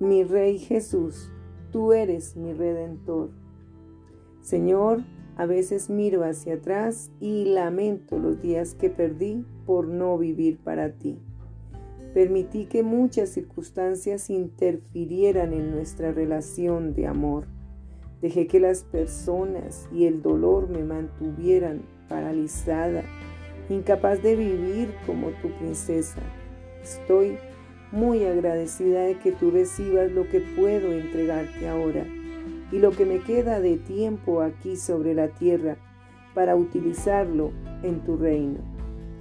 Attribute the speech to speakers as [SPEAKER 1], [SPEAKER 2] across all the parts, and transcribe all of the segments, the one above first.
[SPEAKER 1] Mi Rey Jesús, tú eres mi Redentor. Señor, a veces miro hacia atrás y lamento los días que perdí por no vivir para ti. Permití que muchas circunstancias interfirieran en nuestra relación de amor. Dejé que las personas y el dolor me mantuvieran paralizada, incapaz de vivir como tu princesa. Estoy muy agradecida de que tú recibas lo que puedo entregarte ahora y lo que me queda de tiempo aquí sobre la tierra para utilizarlo en tu reino.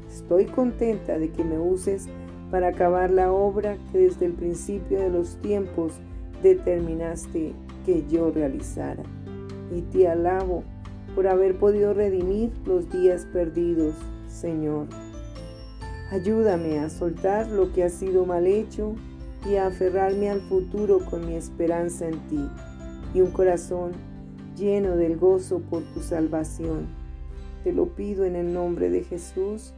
[SPEAKER 1] Estoy contenta de que me uses para acabar la obra que desde el principio de los tiempos determinaste que yo realizara. Y te alabo por haber podido redimir los días perdidos, Señor. Ayúdame a soltar lo que ha sido mal hecho y a aferrarme al futuro con mi esperanza en ti y un corazón lleno del gozo por tu salvación. Te lo pido en el nombre de Jesús,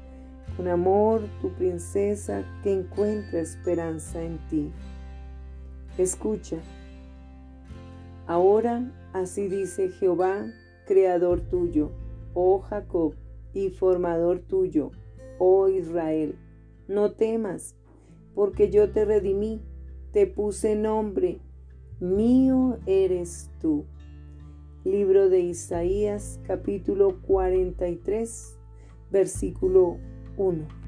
[SPEAKER 1] con amor, tu princesa que encuentra esperanza en ti. Escucha. Ahora así dice Jehová, creador tuyo, oh Jacob, y formador tuyo, oh Israel. No temas, porque yo te redimí, te puse nombre mío eres tú. Libro de Isaías capítulo 43, versículo 1.